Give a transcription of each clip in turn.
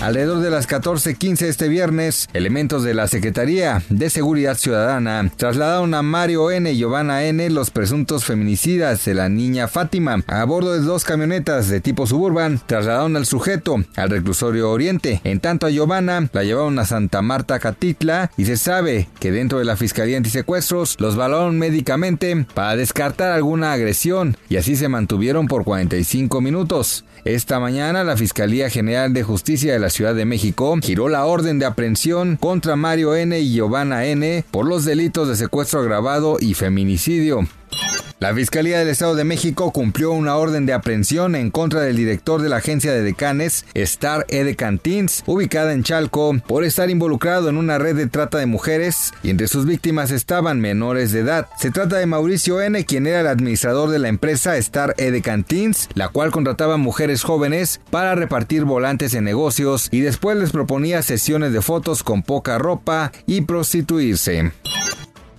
Alrededor de las 14:15 este viernes, elementos de la Secretaría de Seguridad Ciudadana trasladaron a Mario N. y Giovanna N. los presuntos feminicidas de la niña Fátima. A bordo de dos camionetas de tipo suburban, trasladaron al sujeto al reclusorio Oriente. En tanto a Giovanna la llevaron a Santa Marta Catitla y se sabe que dentro de la Fiscalía Antisecuestros los valoraron médicamente para descartar alguna agresión y así se mantuvieron por 45 minutos. Esta mañana la Fiscalía General de Justicia de la Ciudad de México giró la orden de aprehensión contra Mario N. y Giovanna N. por los delitos de secuestro agravado y feminicidio. La Fiscalía del Estado de México cumplió una orden de aprehensión en contra del director de la agencia de decanes, Star Ede Cantins, ubicada en Chalco, por estar involucrado en una red de trata de mujeres y entre sus víctimas estaban menores de edad. Se trata de Mauricio N., quien era el administrador de la empresa Star Ede Cantins, la cual contrataba mujeres jóvenes para repartir volantes en negocios y después les proponía sesiones de fotos con poca ropa y prostituirse.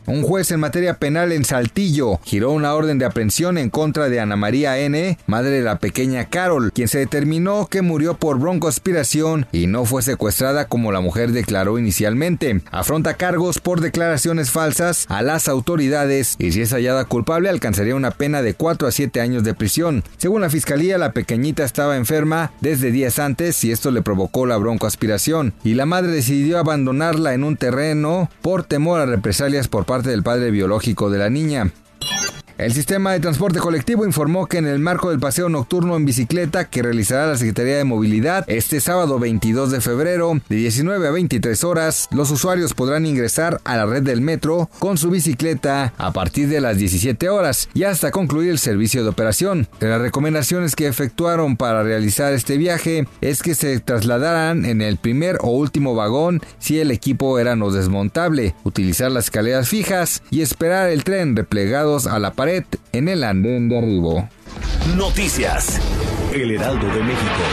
Un juez en materia penal en Saltillo giró una orden de aprehensión en contra de Ana María N., madre de la pequeña Carol, quien se determinó que murió por broncoaspiración y no fue secuestrada como la mujer declaró inicialmente. Afronta cargos por declaraciones falsas a las autoridades y si es hallada culpable alcanzaría una pena de 4 a 7 años de prisión. Según la fiscalía, la pequeñita estaba enferma desde días antes y esto le provocó la broncoaspiración y la madre decidió abandonarla en un terreno por temor a represalias por parte del padre biológico de la niña. El sistema de transporte colectivo informó que en el marco del paseo nocturno en bicicleta que realizará la Secretaría de Movilidad este sábado 22 de febrero de 19 a 23 horas, los usuarios podrán ingresar a la red del metro con su bicicleta a partir de las 17 horas y hasta concluir el servicio de operación. De las recomendaciones que efectuaron para realizar este viaje es que se trasladaran en el primer o último vagón si el equipo era no desmontable, utilizar las escaleras fijas y esperar el tren replegados a la pared en el andén de arribo. Noticias. El Heraldo de México.